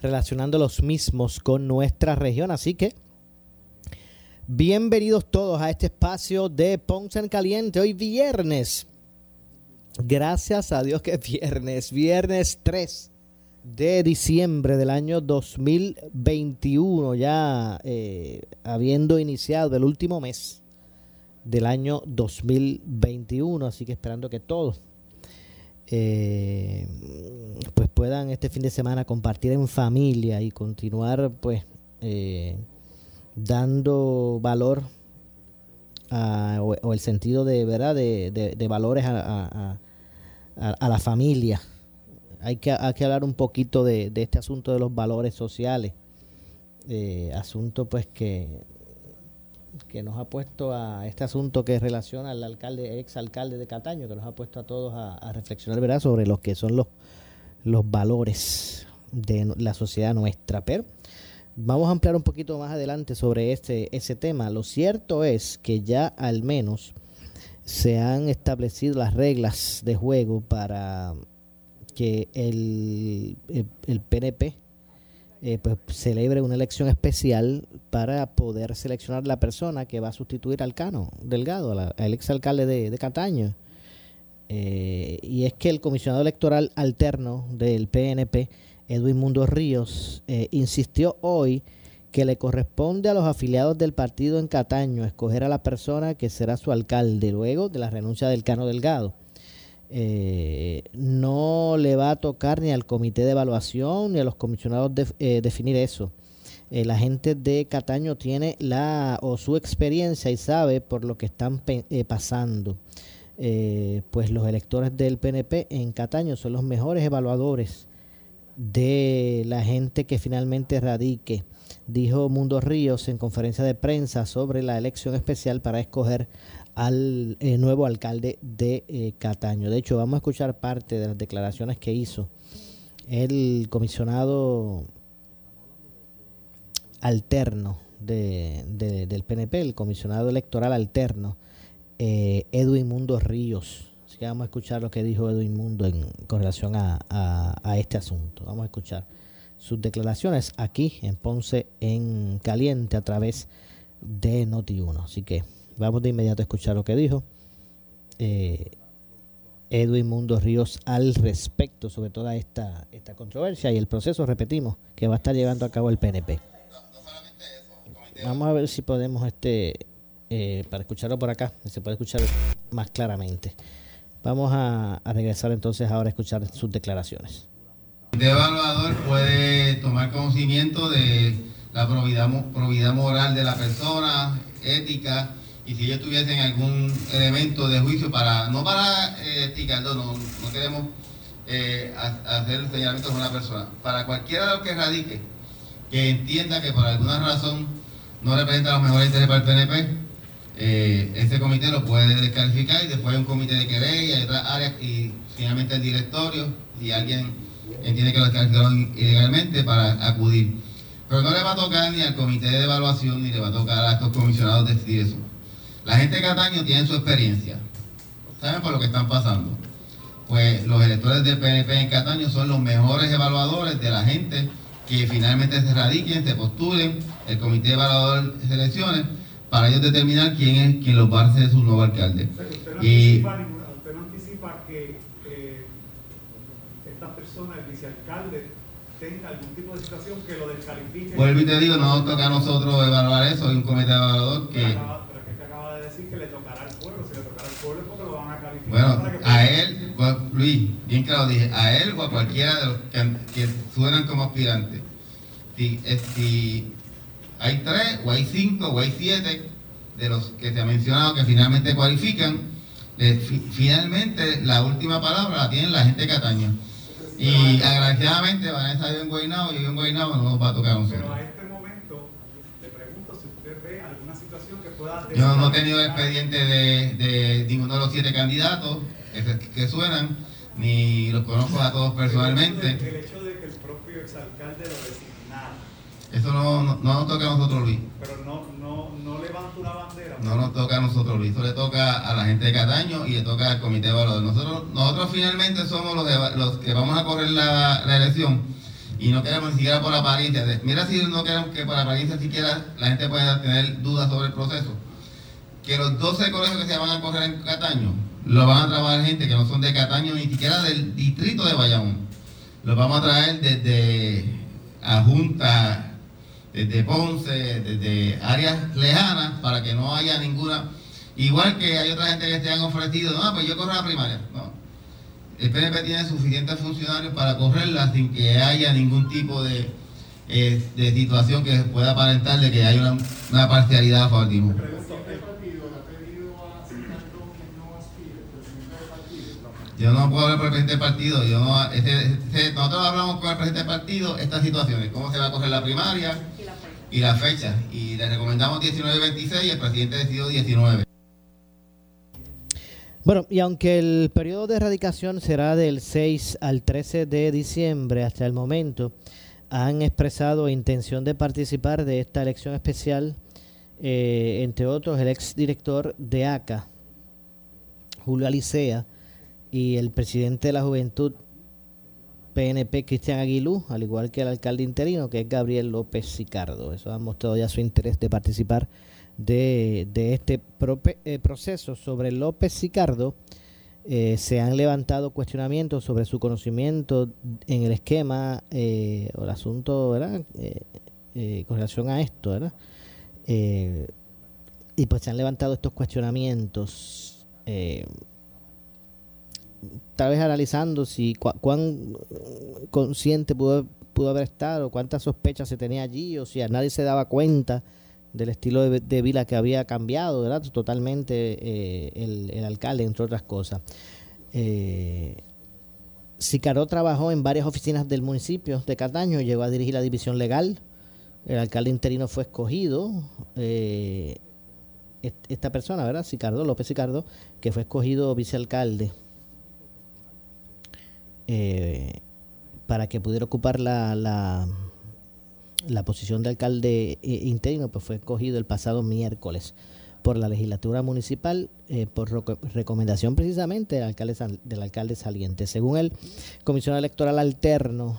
relacionando los mismos con nuestra región. Así que, bienvenidos todos a este espacio de Ponce en Caliente. Hoy viernes. Gracias a Dios que es viernes, viernes 3 de diciembre del año 2021, ya eh, habiendo iniciado el último mes del año 2021, así que esperando que todos eh, pues puedan este fin de semana compartir en familia y continuar pues eh, dando valor o, el sentido de verdad de, valores a, a la familia hay que, hablar un poquito de, este asunto de los valores sociales. Eh, asunto pues que, que nos ha puesto a este asunto que relaciona al alcalde, ex alcalde de Cataño, que nos ha puesto a todos a, reflexionar ¿verdad? sobre lo que son los, los valores de la sociedad nuestra. Pero vamos a ampliar un poquito más adelante sobre este, ese tema. Lo cierto es que ya al menos se han establecido las reglas de juego para que el, el, PNP eh, pues, celebre una elección especial para poder seleccionar la persona que va a sustituir al Cano Delgado, al exalcalde de, de Cataño. Eh, y es que el comisionado electoral alterno del PNP, Edwin Mundo Ríos, eh, insistió hoy que le corresponde a los afiliados del partido en Cataño escoger a la persona que será su alcalde luego de la renuncia del Cano Delgado. Eh, no le va a tocar ni al comité de evaluación ni a los comisionados eh, definir eso. Eh, la gente de Cataño tiene la o su experiencia y sabe por lo que están pasando. pues los electores del PNP en Cataño son los mejores evaluadores de la gente que finalmente radique, dijo Mundo Ríos en conferencia de prensa sobre la elección especial para escoger al eh, nuevo alcalde de eh, Cataño. De hecho, vamos a escuchar parte de las declaraciones que hizo el comisionado alterno de, del PNP, el comisionado electoral alterno, eh, Edwin Mundo Ríos. Así que vamos a escuchar lo que dijo Edwin Mundo en, con relación a, a este asunto. Vamos a escuchar sus declaraciones aquí en Ponce en Caliente a través de Noti1. Así que Vamos de inmediato a escuchar lo que dijo eh, Edwin Mundo Ríos al respecto sobre toda esta, esta controversia y el proceso, repetimos, que va a estar llevando a cabo el PNP. Vamos a ver si podemos, este eh, para escucharlo por acá, se puede escuchar más claramente. Vamos a, regresar entonces ahora a escuchar sus declaraciones. El evaluador puede tomar conocimiento de la probidad, probidad moral de la persona, ética, y si ellos tuviesen algún elemento de juicio para, no para eh, no, no, queremos eh, hacer señalamientos a una persona, para cualquiera de los que radique, que entienda que por alguna razón no representa los mejores intereses para el PNP, eh, ese comité lo puede descalificar y después hay un comité de querella y otras áreas y finalmente el directorio, si alguien entiende que lo descalificaron ilegalmente, para acudir. Pero no le va a tocar ni al comité de evaluación ni le va a tocar a estos comisionados decir eso. La gente de Cataño tiene su experiencia. ¿Saben por lo que están pasando? Pues los electores del PNP en Cataño son los mejores evaluadores de la gente que finalmente se radiquen, se postulen, el comité evaluador de elecciones, para ellos determinar quién es quien los va a ser su nuevo alcalde. Pero usted no, y, usted no anticipa que eh, esta persona, el vicealcalde, tenga algún tipo de situación que lo descalifique. Vuelvo y te digo, no toca a nosotros evaluar eso, hay un comité evaluador que le tocará al pueblo. Si le tocará al pueblo, porque lo van a calificar. Bueno, a él, pues, Luis, bien lo dije, a él o a cualquiera de los que, que suenan como aspirantes. Si, eh, si hay tres, o hay cinco, o hay siete de los que se ha mencionado que finalmente cualifican, eh, fi- finalmente la última palabra la tiene la gente de Cataño. Y agraciadamente Vanessa vive en Guaynabo, yo vivo en Guaynabo, no nos va a tocar a nosotros. a este momento, le pregunto si usted ve alguna situación que pueda... Yo no he tenido el expediente de, de ninguno de los siete candidatos que, suenan, ni los conozco a todos personalmente. El hecho de que el propio exalcalde lo designara, Eso no, no, no nos toca a nosotros, Luis. pero no, no, no levanta una bandera. No nos toca a nosotros, Luis. Eso le toca a la gente de Cataño y le toca al comité evaluador. Nosotros, nosotros finalmente somos los, que vamos a correr la, la elección y no queremos ni siquiera por apariencia. Mira si no queremos que por apariencia siquiera la gente pueda tener dudas sobre el proceso. Que los 12 colegios que se van a correr en Cataño lo van a trabajar gente que no son de Cataño ni siquiera del distrito de Bayamón. Los vamos a traer desde a Junta, desde Ponce, desde áreas lejanas, para que no haya ninguna. Igual que hay otra gente que se han ofrecido, no, pues yo corro la primaria. El PNP tiene suficientes funcionarios para correrla sin que haya ningún tipo de, eh, de situación que pueda aparentar de que hay una, una parcialidad a favor de uno. Yo no puedo hablar por el presidente del partido. Yo no, este- este- nosotros hablamos con el presidente del partido estas situaciones, cómo se va a correr la primaria y la fecha. Y le recomendamos 19 y 26 y el presidente decidió 19. Bueno, y aunque el periodo de erradicación será del 6 al 13 de diciembre, hasta el momento han expresado intención de participar de esta elección especial, eh, entre otros el exdirector de ACA, Julio Alicea, y el presidente de la Juventud PNP, Cristian Aguilú, al igual que el alcalde interino, que es Gabriel López Sicardo. Eso han mostrado ya su interés de participar de, de este prope- eh, proceso. Sobre López Sicardo, eh, se han levantado cuestionamientos sobre su conocimiento en el esquema eh, o el asunto, ¿verdad? Eh, eh, con relación a esto, ¿verdad? Y pues se han levantado estos cuestionamientos. tal vez analizando si cuán consciente pudo, pudo haber estado, cuántas sospechas se tenía allí, o si a nadie se daba cuenta del estilo de, de vida que había cambiado, ¿verdad? Totalmente eh, el, el alcalde, entre otras cosas. Eh, Sicaró trabajó en varias oficinas del municipio de Cataño, llegó a dirigir la división legal, el alcalde interino fue escogido, eh, est- esta persona, ¿verdad? Sicardo, López Sicardo, que fue escogido vicealcalde eh, para que pudiera ocupar la, la posición de alcalde eh, interino, pues fue escogido el pasado miércoles por la legislatura municipal eh, por reco- recomendación precisamente del alcalde, del alcalde saliente. Según el comisionado electoral alterno,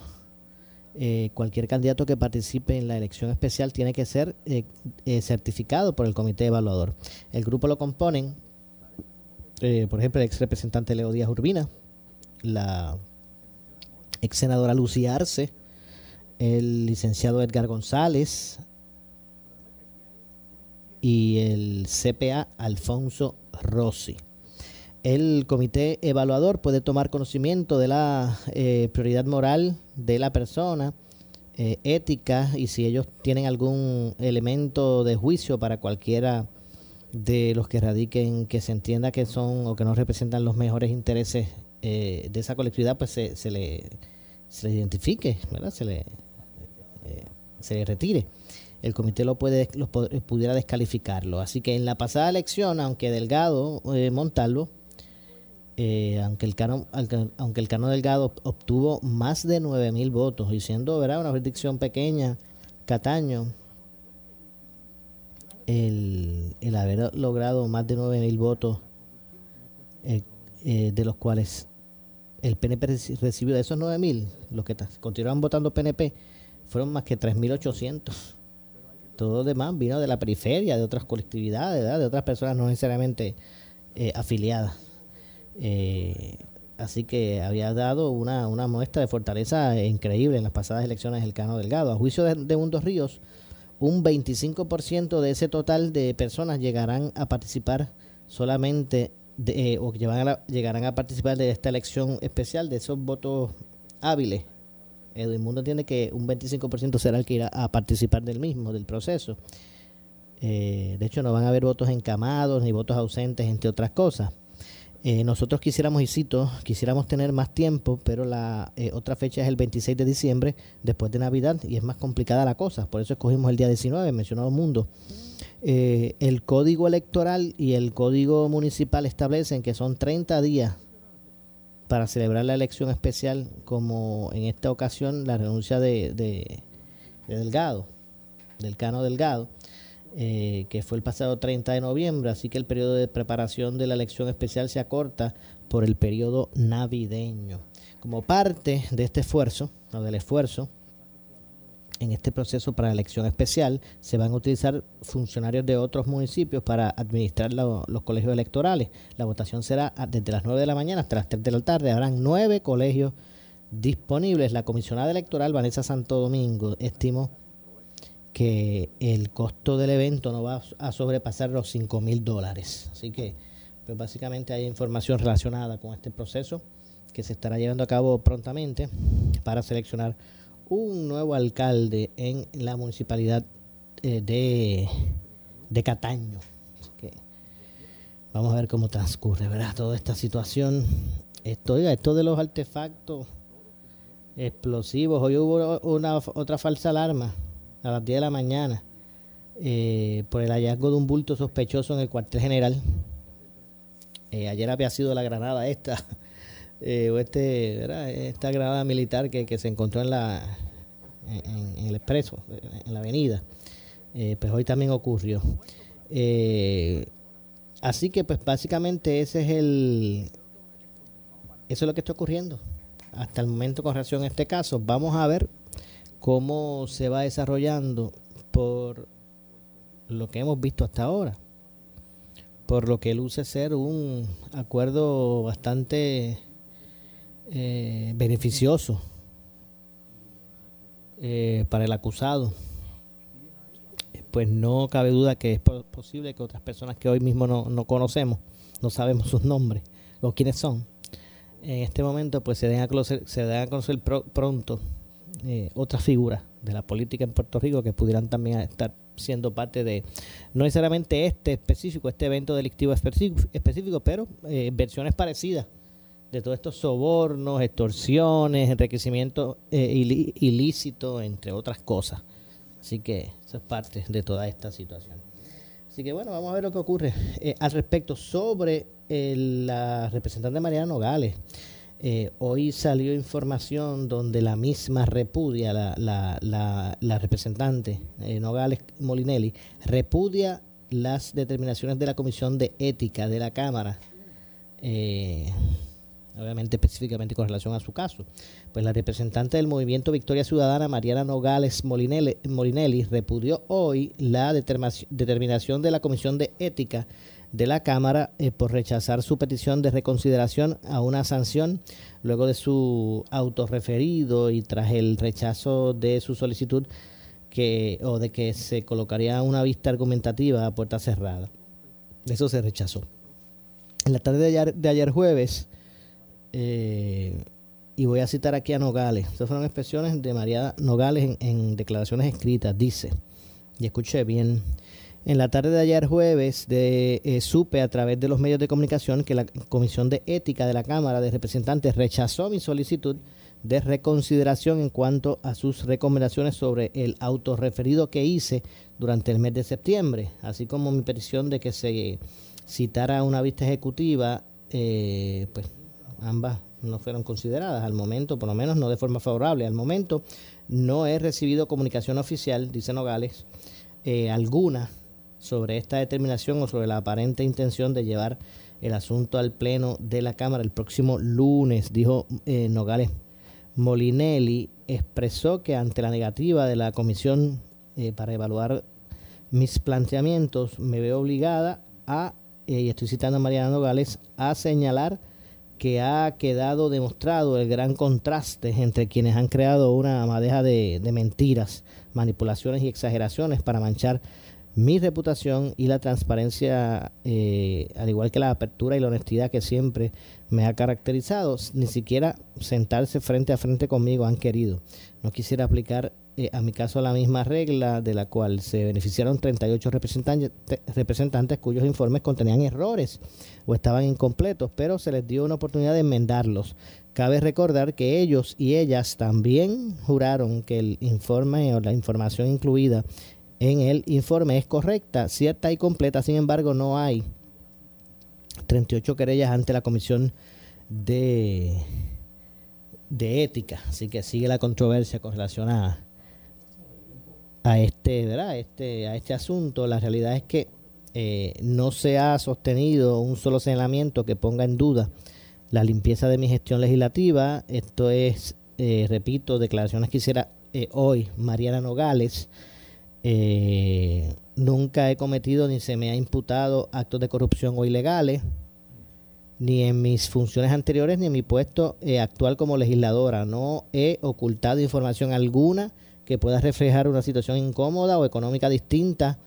eh, cualquier candidato que participe en la elección especial tiene que ser certificado por el comité evaluador. El grupo lo componen, por ejemplo, el ex representante Leo Díaz Urbina, la ex senadora Lucía Arce, el licenciado Edgar González y el CPA Alfonso Rossi. El comité evaluador puede tomar conocimiento de la eh, prioridad moral de la persona, eh, ética y si ellos tienen algún elemento de juicio para cualquiera de los que radiquen que se entienda que son o que no representan los mejores intereses eh, de esa colectividad, pues se, le, se le identifique, ¿verdad? Se le, eh, se le retire. El comité lo puede lo pod- pudiera descalificarlo. Así que en la pasada elección, aunque Delgado eh, Montalvo, eh, aunque el Cano, aunque, el Cano Delgado obtuvo más de 9.000 votos, y siendo ¿verdad? una jurisdicción pequeña, Cataño, el, haber logrado más de 9.000 votos, eh, eh, de los cuales el PNP reci- recibió de esos 9.000, los que continuaban votando PNP, fueron más que 3.800. Todo lo demás vino de la periferia, de otras colectividades, de otras personas no necesariamente eh, afiliadas. Eh, así que había dado una, una muestra de fortaleza increíble en las pasadas elecciones del Cano Delgado. A juicio de, de Ríos, un 25% de ese total de personas llegarán a participar solamente de, o llegarán a participar de esta elección especial, de esos votos hábiles. El mundo entiende que un 25% será el que irá a participar del mismo, del proceso. Eh, de hecho, no van a haber votos encamados ni votos ausentes, entre otras cosas. Eh, nosotros quisiéramos, y cito, quisiéramos tener más tiempo, pero la eh, otra fecha es el 26 de diciembre, después de Navidad, y es más complicada la cosa. Por eso escogimos el día 19, mencionado mundo. El código electoral y el código municipal establecen que son 30 días para celebrar la elección especial, como en esta ocasión la renuncia de, de Delgado, del Cano Delgado. Eh, que fue el pasado 30 de noviembre, así que el periodo de preparación de la elección especial se acorta por el periodo navideño. Como parte de este esfuerzo, o del esfuerzo, en este proceso para elección especial se van a utilizar funcionarios de otros municipios para administrar los colegios electorales. La votación será desde las 9 de la mañana hasta las 3 de la tarde. Habrán nueve colegios disponibles. La comisionada electoral, Vanessa Santo Domingo, estimó que el costo del evento no va a sobrepasar los 5 mil dólares. Así que, pues básicamente hay información relacionada con este proceso que se estará llevando a cabo prontamente para seleccionar un nuevo alcalde en la municipalidad eh, de, de Cataño. Vamos a ver cómo transcurre, ¿verdad? Toda esta situación. Esto, esto de los artefactos explosivos. Hoy hubo una otra falsa alarma a las 10 de la mañana eh, por el hallazgo de un bulto sospechoso en el cuartel general. Eh, ayer había sido la granada esta, eh, o este, esta granada militar que, se encontró en, la, en, el expreso, en la avenida. pues hoy también ocurrió. así que pues básicamente ese es el... Eso es lo que está ocurriendo hasta el momento con relación a este caso. Vamos a ver cómo se va desarrollando por lo que hemos visto hasta ahora, por lo que luce ser un acuerdo bastante eh, beneficioso eh, para el acusado. Pues no cabe duda que es posible que otras personas que hoy mismo no, conocemos, no sabemos sus nombres o quiénes son, en este momento pues se den a conocer, se den a conocer pronto eh, otras figuras de la política en Puerto Rico que pudieran también estar siendo parte de, no necesariamente este específico, este evento delictivo específico, pero eh, versiones parecidas de todos estos sobornos, extorsiones, enriquecimiento eh, ilícito, entre otras cosas. Así que eso es parte de toda esta situación. Así que bueno, vamos a ver lo que ocurre eh, al respecto sobre la representante Mariana Nogales. Eh, hoy salió información donde la misma repudia, la, la, la, representante eh, Nogales Molinelli, repudia las determinaciones de la Comisión de Ética de la Cámara, obviamente específicamente con relación a su caso. Pues la representante del Movimiento Victoria Ciudadana, Mariana Nogales Molinelli, repudió hoy la determinación de la Comisión de Ética de la Cámara eh, por rechazar su petición de reconsideración a una sanción luego de su autorreferido y tras el rechazo de su solicitud que o de que se colocaría una vista argumentativa a puerta cerrada. Eso se rechazó. En la tarde de ayer, de ayer jueves, eh, y voy a citar aquí a Nogales, estas fueron expresiones de María Nogales en, en declaraciones escritas, dice, y escuché bien, en la tarde de ayer jueves de, eh, supe a través de los medios de comunicación que la Comisión de Ética de la Cámara de Representantes rechazó mi solicitud de reconsideración en cuanto a sus recomendaciones sobre el autorreferido que hice durante el mes de septiembre, así como mi petición de que se citara una vista ejecutiva, eh, pues ambas no fueron consideradas al momento, por lo menos no de forma favorable. Al momento no he recibido comunicación oficial, dice Nogales, eh, alguna sobre esta determinación o sobre la aparente intención de llevar el asunto al pleno de la Cámara el próximo lunes, dijo eh, Nogales Molinelli, expresó que ante la negativa de la comisión eh, para evaluar mis planteamientos, me veo obligada a, eh, y estoy citando a Mariana Nogales, a señalar que ha quedado demostrado el gran contraste entre quienes han creado una madeja de, mentiras manipulaciones y exageraciones para manchar mi reputación y la transparencia, eh, al igual que la apertura y la honestidad que siempre me ha caracterizado, ni siquiera sentarse frente a frente conmigo han querido. No quisiera aplicar eh, a mi caso la misma regla de la cual se beneficiaron 38 representantes, representantes cuyos informes contenían errores o estaban incompletos, pero se les dio una oportunidad de enmendarlos. Cabe recordar que ellos y ellas también juraron que el informe o la información incluida en el informe es correcta, cierta y completa, sin embargo no hay 38 querellas ante la Comisión de, de Ética, así que sigue la controversia con relación a, a este, ¿verdad? Este, a este asunto. La realidad es que eh, no se ha sostenido un solo señalamiento que ponga en duda la limpieza de mi gestión legislativa. Esto es, eh, repito, declaraciones que hiciera eh, hoy Mariana Nogales eh, nunca he cometido ni se me ha imputado actos de corrupción o ilegales, ni en mis funciones anteriores ni en mi puesto actual como legisladora. No he ocultado información alguna que pueda reflejar una situación incómoda o económica distinta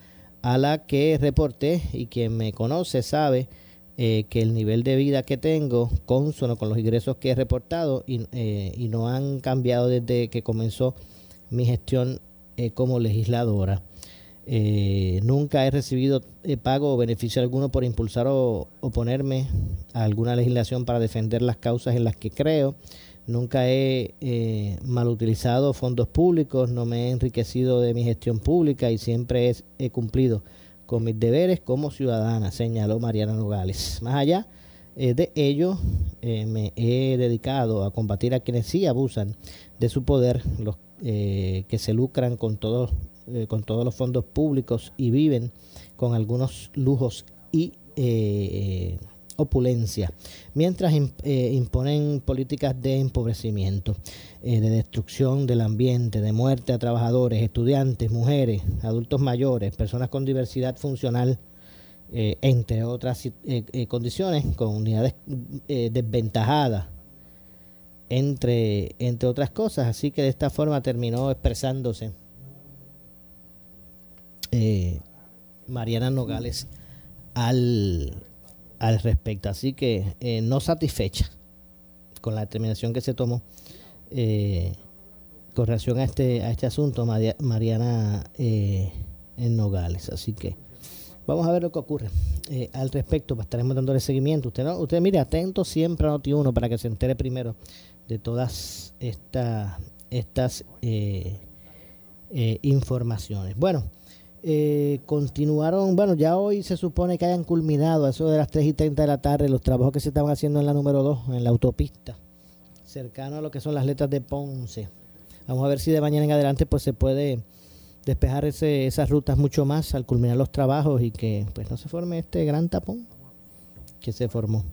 a la que reporté y quien me conoce sabe eh, que el nivel de vida que tengo consono con los ingresos que he reportado y, y no han cambiado desde que comenzó mi gestión eh, como legisladora. Eh, nunca he recibido eh, pago o beneficio alguno por impulsar o oponerme a alguna legislación para defender las causas en las que creo. Nunca he mal utilizado fondos públicos, no me he enriquecido de mi gestión pública y siempre he, cumplido con mis deberes como ciudadana, señaló Mariana Nogales. Más allá de ello, me he dedicado a combatir a quienes sí abusan de su poder, los eh, que se lucran con todos, eh, con todos los fondos públicos y viven con algunos lujos y eh, opulencia, mientras imponen políticas de empobrecimiento, de destrucción del ambiente, de muerte a trabajadores, estudiantes, mujeres, adultos mayores, personas con diversidad funcional, entre otras condiciones, con unidades desventajadas entre, entre otras cosas. Así que de esta forma terminó expresándose eh, Mariana Nogales al, al respecto. Así que eh, no satisfecha con la determinación que se tomó eh, con relación a este, a este asunto, Mariana en Nogales. Así que vamos a ver lo que ocurre al respecto. Estaremos dándole seguimiento. Usted, no, usted mire atento siempre a Noti1 para que se entere primero de todas esta, estas eh, eh, informaciones. Bueno, eh, continuaron, bueno, ya hoy se supone que hayan culminado a eso de las 3 y 30 de la tarde los trabajos que se estaban haciendo en la número 2, en la autopista, cercano a lo que son las letras de Ponce. Vamos a ver si de mañana en adelante pues se puede despejar ese, esas rutas mucho más al culminar los trabajos y que pues no se forme este gran tapón que se formó.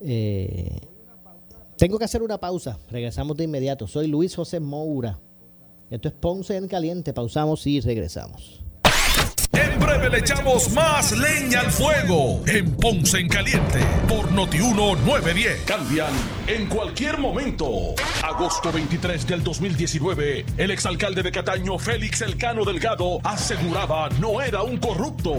Eh, tengo que hacer una pausa. Regresamos de inmediato. Soy Luis José Moura. Esto es Ponce en Caliente. Pausamos y regresamos. Breve le echamos más leña al fuego en Ponce en Caliente por Notiuno 910. Cambian en cualquier momento. Agosto 23 del 2019, el exalcalde de Cataño, Félix Elcano Delgado, aseguraba no era un corrupto.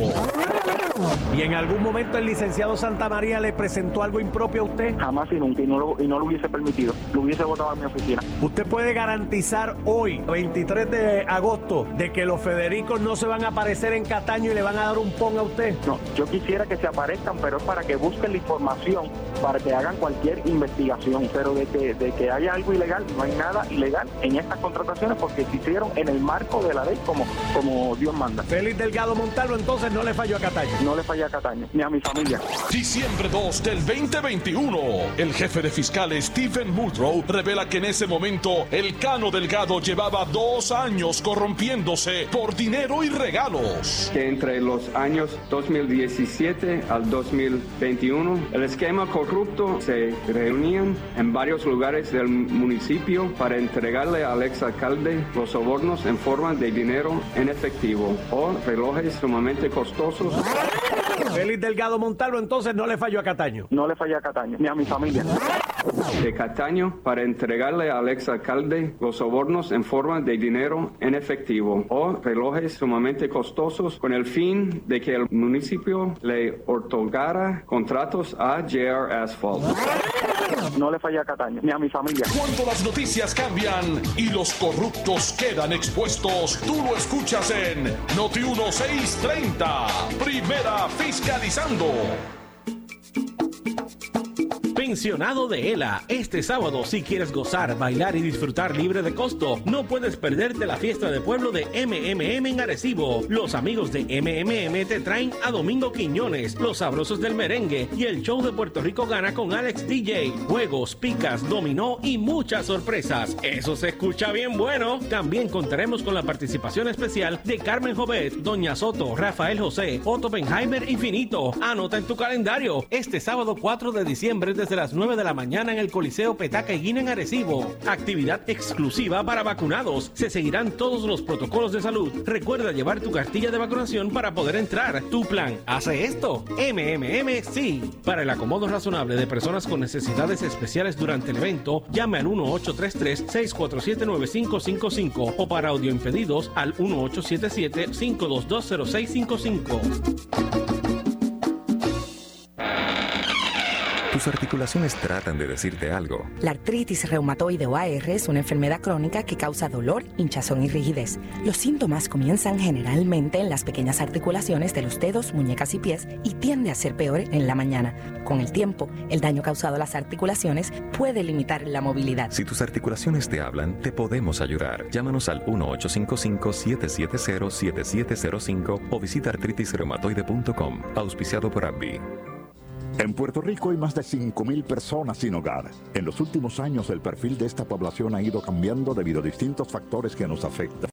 ¿Y en algún momento el licenciado Santa María le presentó algo impropio a usted? Jamás y nunca, y no lo, y no lo hubiese permitido. Lo hubiese votado a mi oficina. ¿Usted puede garantizar hoy, 23 de agosto, de que los Federicos no se van a aparecer en Cataño y le van a dar un pon a usted? No, yo quisiera que se aparezcan, pero es para que busquen la información, para que hagan cualquier investigación. Pero de que, de que haya algo ilegal, no hay nada ilegal en estas contrataciones porque se hicieron en el marco de la ley como, como Dios manda. Félix Delgado Montalvo entonces no le falló a Cataño. No le falló a Cataño, ni a mi familia. Diciembre 2 del 2021, el jefe de fiscales Stephen Muldrow revela que en ese momento el Cano Delgado llevaba dos años corrompiéndose por dinero y regalos. Que entre los años 2017 al 2021, el esquema corrupto se reunían en varios lugares del municipio para entregarle al exalcalde los sobornos en forma de dinero en efectivo o relojes sumamente costosos. Félix Delgado Montalvo entonces no le falló a Cataño. No le falló a Cataño, ni a mi familia. de Cataño para entregarle al exalcalde los sobornos en forma de dinero en efectivo o relojes sumamente costosos con el fin de que el municipio le otorgara contratos a JR Asphalt. No le falla a Cataño ni a mi familia. Cuando las noticias cambian y los corruptos quedan expuestos, tú lo escuchas en Noti 1630. Primera fiscalizando. Pensionado de ELA, este sábado si quieres gozar, bailar y disfrutar libre de costo, no puedes perderte la fiesta de pueblo de MMM en Arecibo. Los amigos de MMM te traen a Domingo Quiñones, los sabrosos del merengue y el show de Puerto Rico gana con Alex DJ, juegos, picas, dominó y muchas sorpresas. Eso se escucha bien bueno. También contaremos con la participación especial de Carmen Jovet, Doña Soto, Rafael José, Otto Benheimer Infinito. Anota en tu calendario este sábado 4 de diciembre desde las 9 de la mañana en el Coliseo Petaca y Guina en Arecibo. Actividad exclusiva para vacunados. Se seguirán todos los protocolos de salud. Recuerda llevar tu cartilla de vacunación para poder entrar. Tu plan hace esto. MMM sí. Para el acomodo razonable de personas con necesidades especiales durante el evento, llame al 1833-647-9555 o para audioimpedidos al 1877-5220655. Tus articulaciones tratan de decirte algo. La artritis reumatoide o AR es una enfermedad crónica que causa dolor, hinchazón y rigidez. Los síntomas comienzan generalmente en las pequeñas articulaciones de los dedos, muñecas y pies y tiende a ser peor en la mañana. Con el tiempo, el daño causado a las articulaciones puede limitar la movilidad. Si tus articulaciones te hablan, te podemos ayudar. Llámanos al 1-855-770-7705 o visita artritisreumatoide.com. Auspiciado por AbbVie. En Puerto Rico hay más de 5.000 personas sin hogar. En los últimos años el perfil de esta población ha ido cambiando debido a distintos factores que nos afectan.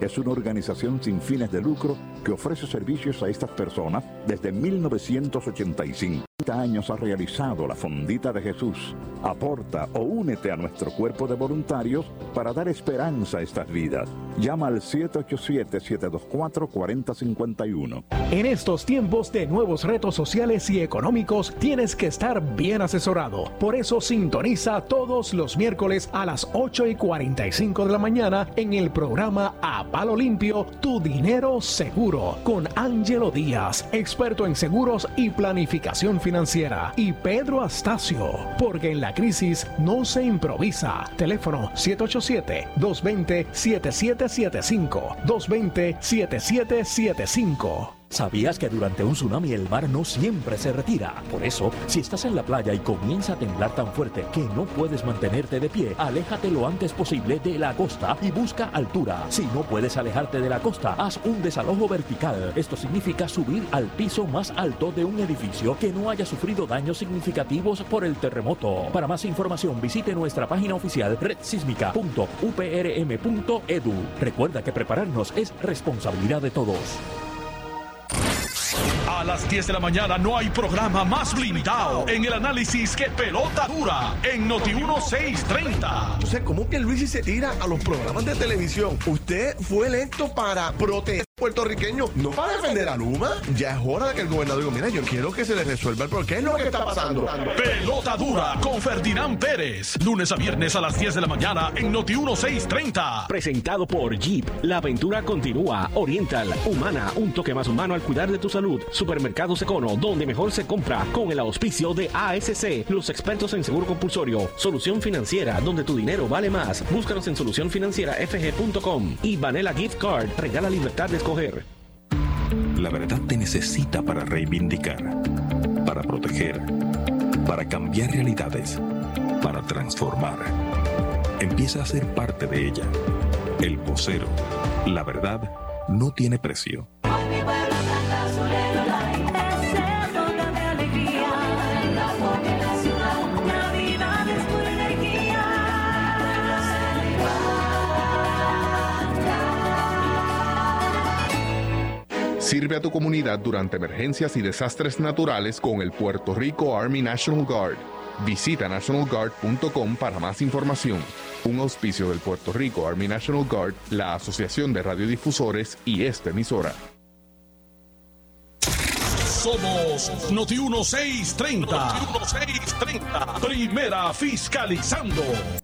Es una organización sin fines de lucro que ofrece servicios a estas personas desde 1985. 30 años ha realizado la Fondita de Jesús. Aporta o únete a nuestro cuerpo de voluntarios para dar esperanza a estas vidas. Llama al 787-724-4051. En estos tiempos de nuevos retos sociales y económicos, tienes que estar bien asesorado. Por eso sintoniza todos los miércoles a las 8 y 45 de la mañana en el programa A Palo Limpio, Tu Dinero Seguro, con Angelo Díaz, experto en seguros y planificación financiera, y Pedro Astacio, porque en la crisis no se improvisa. Teléfono 787-220-7775, 220-7775. ¿Sabías que durante un tsunami el mar no siempre se retira? Por eso, si estás en la playa y comienza a temblar tan fuerte que no puedes mantenerte de pie, aléjate lo antes posible de la costa y busca altura. Si no puedes alejarte de la costa, haz un desalojo vertical. Esto significa subir al piso más alto de un edificio que no haya sufrido daños significativos por el terremoto. Para más información, visite nuestra página oficial redsísmica.uprm.edu. Recuerda que prepararnos es responsabilidad de todos. A las 10 de la mañana no hay programa más blindado en el análisis que pelota dura en Noti 1630. Yo sé, ¿cómo que Luis se tira a los programas de televisión? Usted fue electo para proteger puertorriqueño, no para defender a Luma. Ya es hora de que el gobernador diga, mira, yo quiero que se le resuelva el por qué es lo que está pasando. Pelota dura con Ferdinand Pérez. Lunes a viernes a las 10 de la mañana en Noti 1630. Presentado por Jeep. La aventura continúa. Oriental, humana, un toque más humano al cuidar de tu salud. Supermercados Econo, donde mejor se compra. Con el auspicio de ASC, los expertos en seguro compulsorio. Solución financiera, donde tu dinero vale más. Búscanos en solucionfinancierafg.com. Y Vanilla Gift Card, regala libertad de escoger. La verdad te necesita para reivindicar, para proteger, para cambiar realidades, para transformar. Empieza a ser parte de ella. El vocero. La verdad no tiene precio. Sirve a tu comunidad durante emergencias y desastres naturales con el Puerto Rico Army National Guard. Visita nationalguard.com para más información. Un auspicio del Puerto Rico Army National Guard, la Asociación de Radiodifusores y esta emisora. Somos Noti 1630. Noti 1630. Primera fiscalizando.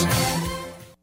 Peace.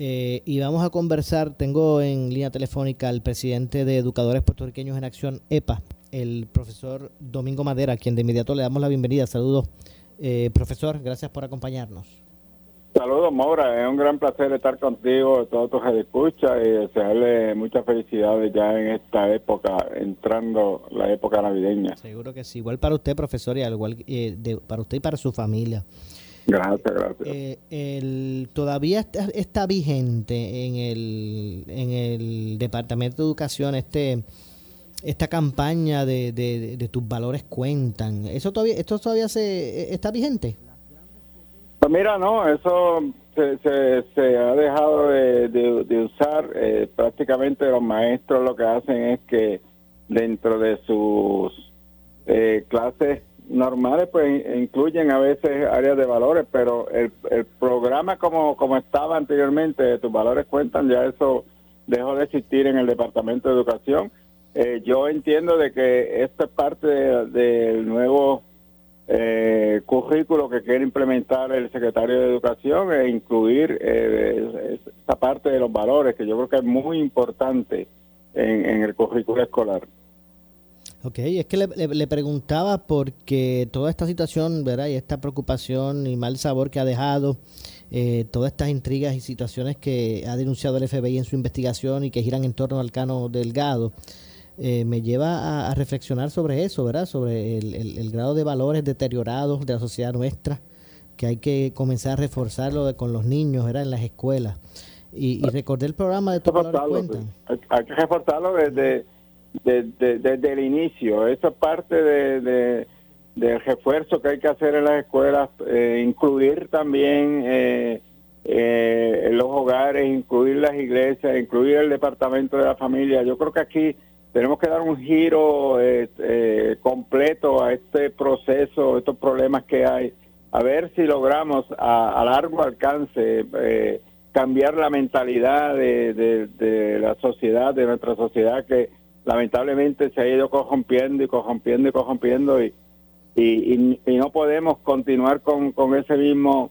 eh, y vamos a conversar, tengo en línea telefónica al presidente de Educadores Puertorriqueños en Acción, EPA, el profesor Domingo Madera, a quien de inmediato le damos la bienvenida. Saludos, eh, profesor, gracias por acompañarnos. Saludos, Maura, es un gran placer estar contigo, todos tus escuchas y desearle muchas felicidades ya en esta época, entrando la época navideña. Seguro que sí, igual para usted, profesor, y igual eh, de, para usted y para su familia. Gracias, gracias. Eh, el, todavía está, está, vigente en el, en el Departamento de Educación este esta campaña de, de, tus valores cuentan. ¿Eso todavía, esto todavía se está vigente? Pues mira, no, eso se, se, ha dejado de, usar. Eh, prácticamente los maestros lo que hacen es que dentro de sus eh, clases normales pues incluyen a veces áreas de valores, pero el, el programa como, como estaba anteriormente, tus valores cuentan, ya eso dejó de existir en el Departamento de Educación. Eh, yo entiendo de que esto es parte del nuevo eh, currículo que quiere implementar el secretario de Educación e incluir eh, esa parte de los valores, que yo creo que es muy importante en el currículo escolar. Ok, es que le, preguntaba porque toda esta situación, ¿verdad? Y esta preocupación y mal sabor que ha dejado, eh, todas estas intrigas y situaciones que ha denunciado el FBI en su investigación y que giran en torno al Cano Delgado, eh, me lleva a, reflexionar sobre eso, ¿verdad? Sobre el, grado de valores deteriorados de la sociedad nuestra, que hay que comenzar a reforzarlo con los niños, ¿verdad? En las escuelas. Y, y recordé el programa de Todos Cuentan. Hay que reforzarlo desde desde el inicio. Esa parte de, del refuerzo que hay que hacer en las escuelas, eh, incluir también eh, eh, los hogares, incluir las iglesias, incluir el departamento de la familia. Yo creo que aquí tenemos que dar un giro completo a este proceso, estos problemas que hay, a ver si logramos a, largo alcance cambiar la mentalidad de, de la sociedad, de nuestra sociedad que lamentablemente se ha ido corrompiendo y corrompiendo y corrompiendo y, y, no podemos continuar con, con ese mismo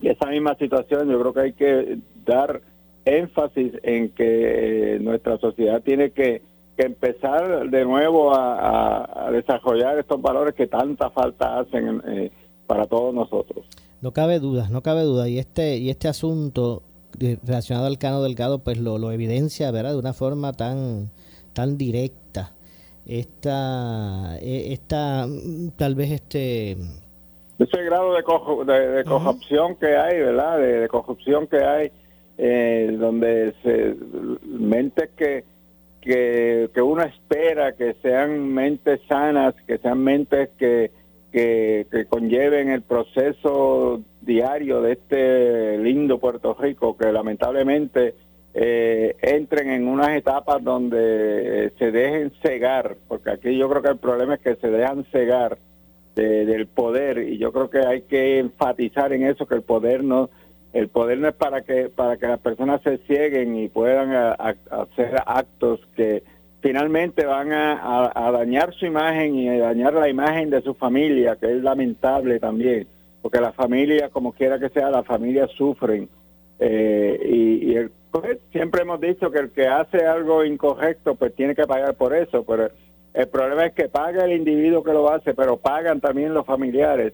esa misma situación. Yo creo que hay que dar énfasis en que nuestra sociedad tiene que, empezar de nuevo a, desarrollar estos valores que tanta falta hacen eh, para todos nosotros. No cabe duda, no cabe duda. Y este, y este asunto relacionado al cano delgado, pues lo, lo evidencia, ¿verdad? De una forma tan, tan directa, esta, e, esta tal vez este... Ese grado de, de, corrupción que hay, ¿verdad? De, corrupción que hay, eh, donde se, mentes que, que, que uno espera que sean mentes sanas, que sean mentes que, que, que, conlleven el proceso diario de este lindo Puerto Rico, que lamentablemente eh, entren en unas etapas donde se dejen cegar, porque aquí yo creo que el problema es que se dejan cegar del poder y yo creo que hay que enfatizar en eso que el poder no el poder no es para que para que las personas se cieguen y puedan hacer actos que finalmente van a, dañar su imagen y a dañar la imagen de su familia, que es lamentable también, porque la familia, como quiera que sea, las familias sufren. Eh, y, el, pues, siempre hemos dicho que el que hace algo incorrecto, pues tiene que pagar por eso, pero el problema es que paga el individuo que lo hace, pero pagan también los familiares,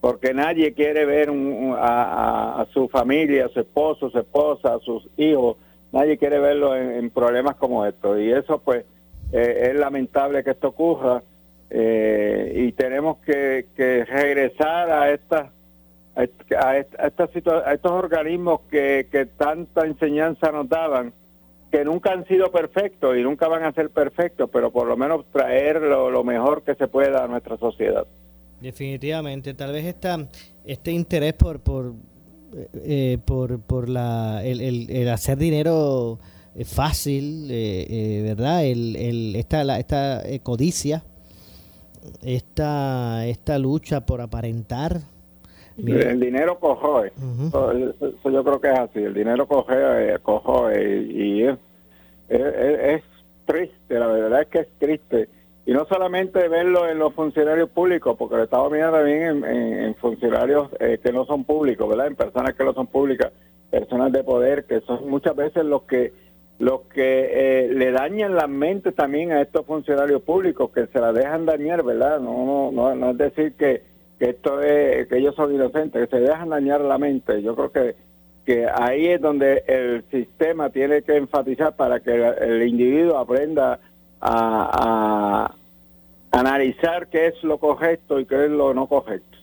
porque nadie quiere ver a, su familia, a su esposo, su esposa, a sus hijos, nadie quiere verlo en, problemas como estos. Y eso pues eh, es lamentable que esto ocurra eh, y tenemos que, regresar a estas a, estos organismos que, que tanta enseñanza nos daban que nunca han sido perfectos y nunca van a ser perfectos, pero por lo menos traer lo, mejor que se pueda a nuestra sociedad. Definitivamente, tal vez esta, este interés por por eh, por, por la, el, hacer dinero eh, fácil, eh, ¿verdad? El, el, esta, la, esta codicia, esta, esta lucha por aparentar. El dinero cojoe, eso, yo creo que es así, el dinero coge, cojoe y, es, es, triste, la verdad es que es triste. Y no solamente verlo en los funcionarios públicos, porque lo estamos viendo también en, funcionarios eh, que no son públicos, ¿verdad? En personas que no son públicas, personas de poder, que son muchas veces los que los que eh, le dañan la mente también a estos funcionarios públicos, que se la dejan dañar, ¿verdad? No, no, no, es decir que, que esto es, que ellos son inocentes, que se dejan dañar la mente. Yo creo que que ahí es donde el sistema tiene que enfatizar para que el individuo aprenda a, analizar qué es lo correcto y qué es lo no correcto.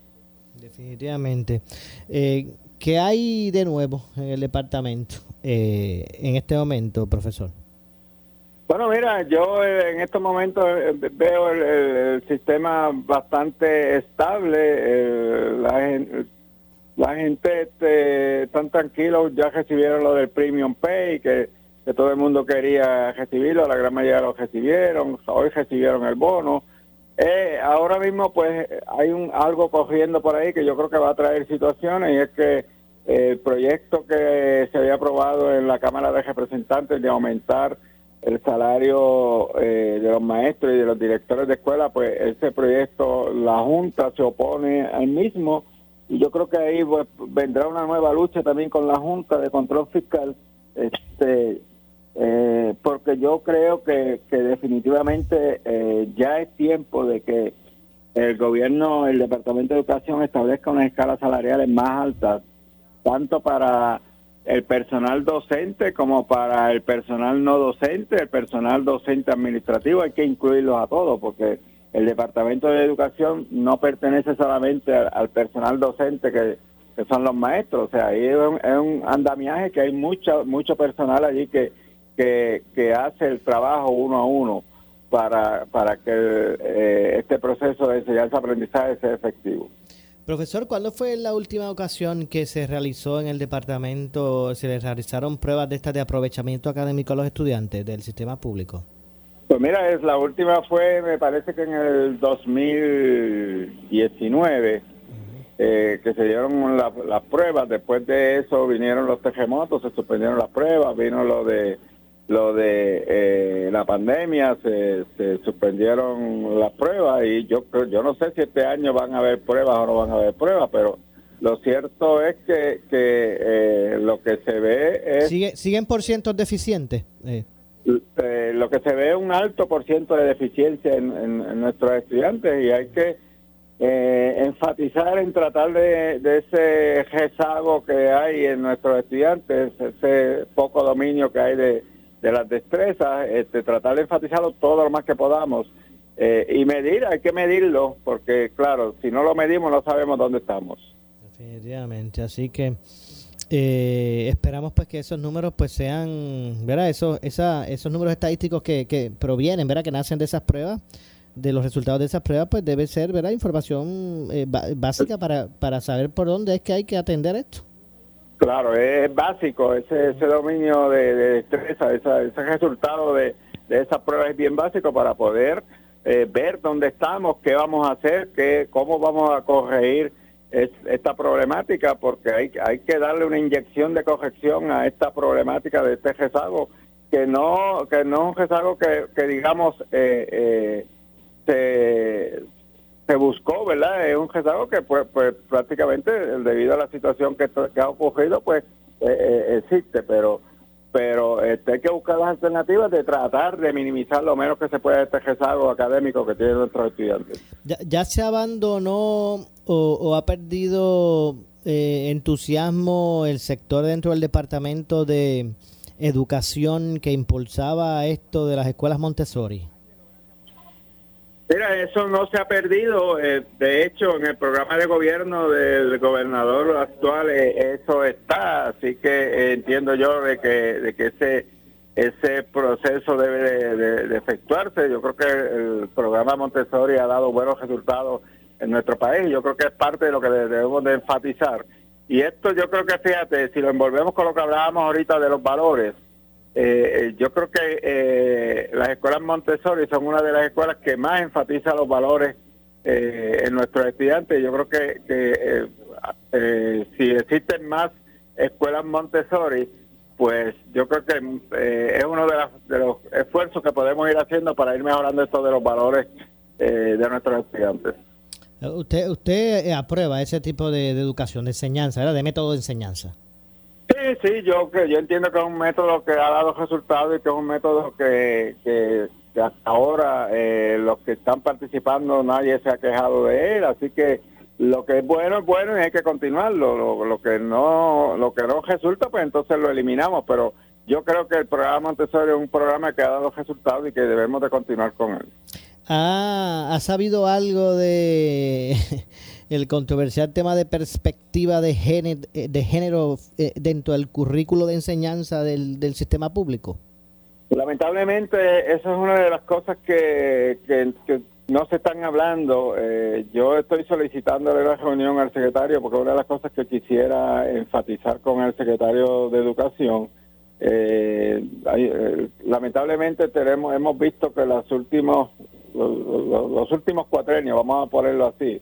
Definitivamente. Eh, ¿Qué hay de nuevo en el departamento eh, en este momento, profesor? Bueno, mira, yo eh, en estos momentos veo el, sistema bastante estable. la, gente la gente este, están tranquilos, ya recibieron lo del Premium Pay, que, todo el mundo quería recibirlo, la gran mayoría lo recibieron, hoy recibieron el bono. Eh, ahora mismo pues hay un algo corriendo por ahí que yo creo que va a traer situaciones y es que el proyecto que se había aprobado en la Cámara de Representantes de aumentar el salario eh, de los maestros y de los directores de escuela, pues ese proyecto la Junta se opone al mismo y yo creo que ahí pues, vendrá una nueva lucha también con la Junta de Control Fiscal, este, eh, porque yo creo que, que definitivamente eh, ya es tiempo de que el gobierno, el Departamento de Educación establezca unas escalas salariales más altas, tanto para el personal docente como para el personal no docente, el personal docente administrativo, hay que incluirlos a todos, porque el Departamento de Educación no pertenece solamente al, personal docente que, son los maestros, o sea, ahí es un, andamiaje que hay mucho, mucho personal allí que, que, hace el trabajo uno a uno para, para que eh, este proceso de enseñanza-aprendizaje sea efectivo. Profesor, ¿cuándo fue la última ocasión que se realizó en el departamento, se les realizaron pruebas de estas de aprovechamiento académico a los estudiantes del sistema público? Pues mira, es la última fue, me parece que en el 2019, eh, que se dieron las pruebas. Después de eso vinieron los terremotos, se suspendieron las pruebas, vino lo de lo de eh, la pandemia, se, suspendieron las pruebas y yo yo no sé si este año van a haber pruebas o no van a haber pruebas, pero lo cierto es que, que eh, lo que se ve es... ¿Sigue, ¿Siguen por cientos deficientes? Eh. Eh, lo que se ve es un alto por ciento de deficiencia en, nuestros estudiantes y hay que eh, enfatizar en tratar de, ese rezago que hay en nuestros estudiantes, ese poco dominio que hay de, las destrezas, este, tratar de enfatizarlo todo lo más que podamos. Eh, y medir, hay que medirlo, porque claro, si no lo medimos no sabemos dónde estamos. Definitivamente, así que eh, esperamos pues que esos números pues sean, ¿verdad? Esos, esa, esos números estadísticos que, que provienen, ¿verdad? Que nacen de esas pruebas, de los resultados de esas pruebas, pues debe ser, ¿verdad? Información eh, básica para, para saber por dónde es que hay que atender esto. Claro, es básico, ese, dominio de, de destreza, esa- ese resultado de, de esas pruebas es bien básico para poder eh, ver dónde estamos, qué vamos a hacer, qué, cómo vamos a corregir es- esta problemática, porque hay, hay que darle una inyección de corrección a esta problemática de este rezago, que no, que no es un rezago que, que digamos, eh, eh, se, se buscó, ¿verdad? Es un rezago que pues, pues prácticamente debido a la situación que, ha ocurrido, pues eh, eh, existe, pero pero este, hay que buscar las alternativas de tratar de minimizar lo menos que se pueda este rezago académico que tienen nuestros estudiantes. ¿Ya, ya se abandonó o, o ha perdido eh, entusiasmo el sector dentro del departamento de educación que impulsaba esto de las escuelas Montessori? Mira, eso no se ha perdido. eh, de hecho, en el programa de gobierno del gobernador actual eh, eso está. Así que eh, entiendo yo de que, de que ese ese proceso debe de, de- efectuarse. Yo creo que el programa Montessori ha dado buenos resultados en nuestro país. Yo creo que es parte de lo que de- debemos de enfatizar. Y esto yo creo que, fíjate, si lo envolvemos con lo que hablábamos ahorita de los valores, eh, yo creo que eh, las escuelas Montessori son una de las escuelas que más enfatiza los valores eh, en nuestros estudiantes. Yo creo que, eh, eh, si existen más escuelas Montessori, pues yo creo que eh, es uno de, las- de los esfuerzos que podemos ir haciendo para ir mejorando esto de los valores de nuestros estudiantes. Usted, usted aprueba ese tipo de, de educación, de enseñanza, ¿verdad? de método de enseñanza. Sí, yo que yo entiendo que es un método que ha dado resultados y que es un método que, que, hasta ahora eh, los que están participando nadie se ha quejado de él, así que lo que es bueno es bueno y hay que continuarlo. Lo, lo que no lo que no resulta, pues entonces lo eliminamos, pero yo creo que el programa Montessori es un programa que ha dado resultados y que debemos de continuar con él. ¿Ha, ha sabido algo de el controversial tema de perspectiva de género, de género eh, dentro del currículo de enseñanza del, del sistema público? Lamentablemente, eso es una de las cosas que, que- que no se están hablando. Eh, yo estoy solicitándole la reunión al secretario porque una de las cosas que quisiera enfatizar con el secretario de Educación, eh, hay, eh, lamentablemente tenemos hemos visto que los últimos los, los- los últimos cuatrenios, vamos a ponerlo así,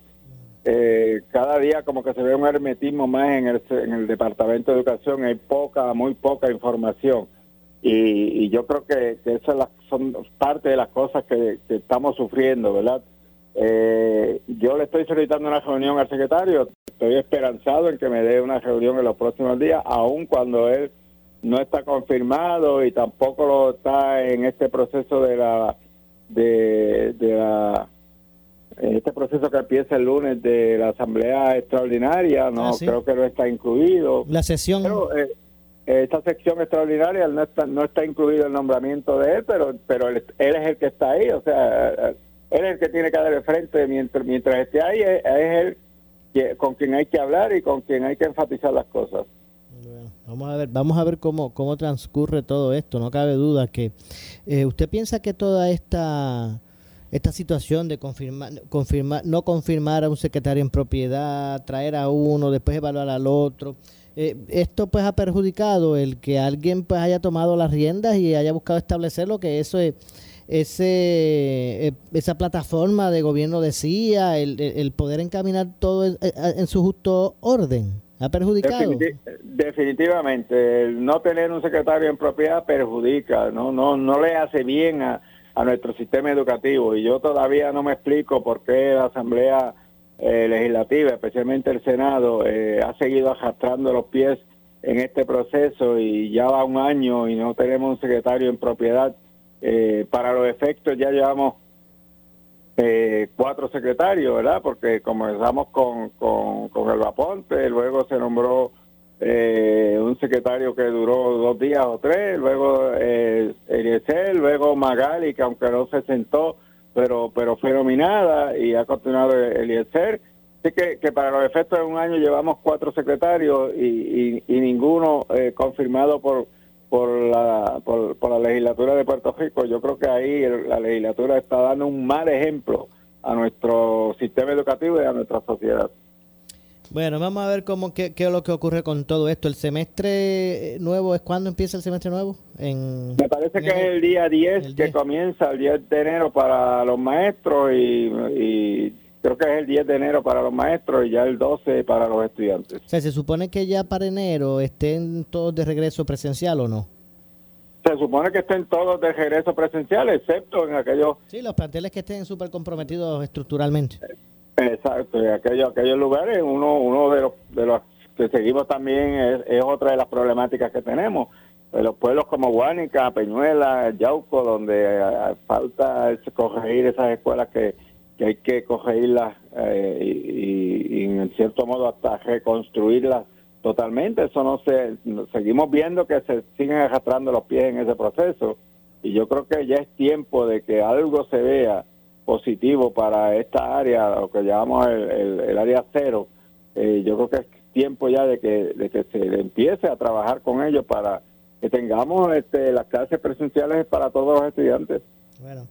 eh, cada día como que se ve un hermetismo más en el, en el Departamento de Educación, hay poca, muy poca información. Y, y yo creo que, que esas son parte de las cosas que, estamos sufriendo, ¿verdad? Eh, yo le estoy solicitando una reunión al secretario, estoy esperanzado en que me dé una reunión en los próximos días, aun cuando él no está confirmado y tampoco lo está en este proceso de la de, de la este proceso que empieza el lunes de la asamblea extraordinaria, no Ah, sí. creo que no está incluido. La sesión. Pero, eh, esta sección extraordinaria no está, no está incluido el nombramiento de él, pero pero él, él es el que está ahí, o sea, él es el que tiene que dar el frente mientras mientras esté ahí, es, es él que- con quien hay que hablar y con quien hay que enfatizar las cosas. Vamos a ver, vamos a ver cómo, cómo transcurre todo esto. No cabe duda que eh, usted piensa que toda esta esta situación de confirmar, no confirmar a un secretario en propiedad, traer a uno, después evaluar al otro, eh, esto pues ha perjudicado el que alguien pues haya tomado las riendas y haya buscado establecer lo que eso es ese eh, esa plataforma de gobierno decía, el, poder encaminar todo en, en su justo orden. ¿Ha perjudicado? Definiti- definitivamente, el no tener un secretario en propiedad perjudica, no no no le hace bien a, a nuestro sistema educativo y yo todavía no me explico por qué la Asamblea eh, Legislativa, especialmente el Senado, eh, ha seguido arrastrando los pies en este proceso y ya va un año y no tenemos un secretario en propiedad. Eh, para los efectos ya llevamos eh, cuatro secretarios, ¿verdad? Porque comenzamos con, con, con el Vaponte, luego se nombró eh, un secretario que duró dos días o tres, luego eh, Eliezer, luego Magali, que aunque no se sentó, pero pero fue nominada y ha continuado Eliezer. Así que, que para los efectos de un año llevamos cuatro secretarios y, y, ninguno eh, confirmado por por la, por, por la legislatura de Puerto Rico. Yo creo que ahí el- la legislatura está dando un mal ejemplo a nuestro sistema educativo y a nuestra sociedad. Bueno, vamos a ver cómo qué, qué es lo que ocurre con todo esto. ¿El semestre nuevo es cuándo empieza el semestre nuevo? En, Me parece que es el día 10 que comienza, el 10 de enero para los maestros y, y creo que es el 10 de enero para los maestros y ya el 12 para los estudiantes. O sea, ¿se supone que ya para enero estén todos de regreso presencial o no? Se supone que estén todos de regreso presencial, excepto en aquellos... Sí, los planteles que estén súper comprometidos estructuralmente. Exacto, en aquellos, aquellos lugares, uno, uno de los, de los que seguimos también es, es otra de las problemáticas que tenemos. En los pueblos como Guánica, Peñuela, Yauco, donde eh, falta ese- corregir esas escuelas que, que hay que corregirlas eh, y, y en cierto modo hasta reconstruirlas totalmente. Eso no se, seguimos viendo que se siguen arrastrando los pies en ese proceso y yo creo que ya es tiempo de que algo se vea positivo para esta área, lo que llamamos el, el- el área cero. Eh, yo creo que es tiempo ya de que, de que se empiece a trabajar con ellos para que tengamos este, las clases presenciales para todos los estudiantes. Bueno,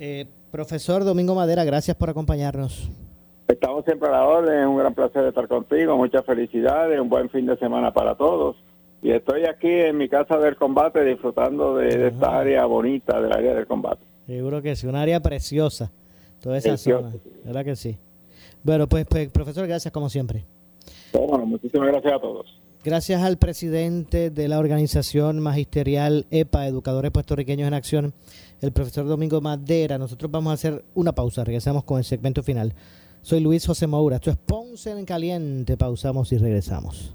eh, profesor Domingo Madera, gracias por acompañarnos. Estamos siempre a la orden, es un gran placer estar contigo, muchas felicidades, un buen fin de semana para todos. Y estoy aquí en mi casa del combate disfrutando de, de esta área bonita del área del combate. Seguro que sí, un área preciosa, toda esa Preciosa, zona. ¿Verdad que sí? Bueno, pues, pues, profesor, gracias como siempre. Bueno, muchísimas gracias a todos. Gracias al presidente de la organización magisterial EPA, Educadores Puertorriqueños en Acción, el profesor Domingo Madera. Nosotros vamos a hacer una pausa, regresamos con el segmento final. Soy Luis José Moura, esto es Ponce en Caliente, pausamos y regresamos.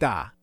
Agenda.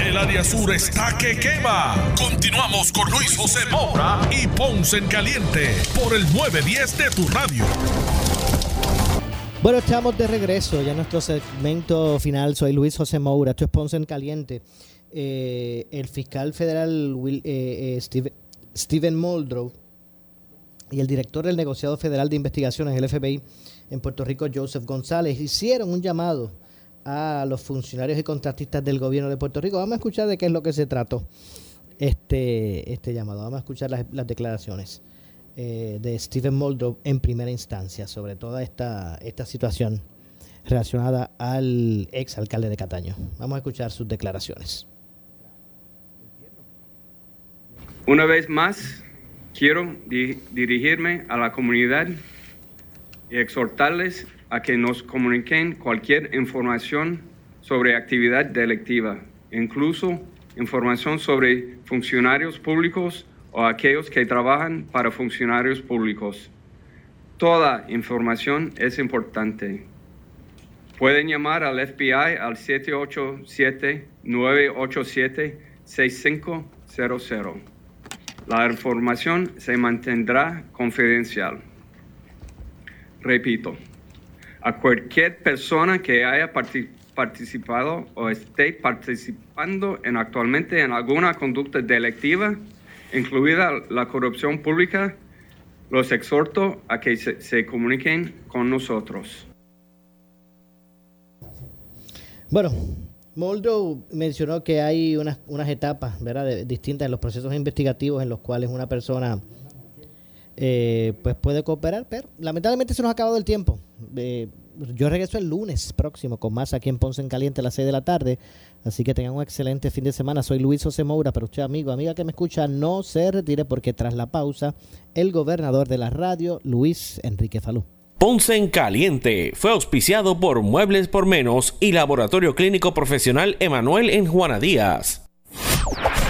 El área sur está que quema. Continuamos con Luis José Moura y Ponce en Caliente por el 910 de tu radio. Bueno, estamos de regreso ya en nuestro segmento final. Soy Luis José Moura, esto es Ponce en Caliente. Eh, el fiscal federal Will- eh, eh, Steve- Steven Muldrow y el director del negociado federal de investigaciones, el FBI, en Puerto Rico, Joseph González, hicieron un llamado a los funcionarios y contratistas del gobierno de Puerto Rico. Vamos a escuchar de qué es lo que se trató este, este llamado. Vamos a escuchar las, las declaraciones eh, de Stephen Muldrow en primera instancia sobre toda esta, esta situación relacionada al ex alcalde de Cataño. Vamos a escuchar sus declaraciones. Una vez más, quiero di- dirigirme a la comunidad y exhortarles a que nos comuniquen cualquier información sobre actividad delictiva, incluso información sobre funcionarios públicos o aquellos que trabajan para funcionarios públicos. Toda información es importante. Pueden llamar al FBI al 787-987-6500. La información se mantendrá confidencial. Repito, a cualquier persona que haya parti- participado o esté participando en actualmente en alguna conducta delictiva, incluida la corrupción pública, los exhorto a que se, comuniquen con nosotros. Bueno, Muldrow mencionó que hay unas, unas etapas ¿verdad? distintas en los procesos investigativos en los cuales una persona eh, pues puede cooperar, pero lamentablemente se nos ha acabado el tiempo. Eh, yo regreso el lunes próximo con más aquí en Ponce en Caliente a las 6 de la tarde. Así que tengan un excelente fin de semana. Soy Luis José Moura, pero usted, amigo, amiga que me escucha, no se retire porque tras la pausa, el gobernador de la radio, Luis Enrique Falú. Ponce en Caliente fue auspiciado por Muebles por Menos y Laboratorio Clínico Profesional Emanuel en Juana Díaz.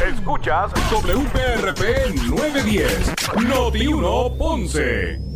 Escuchas WPRP 910, Noti 1 Ponce.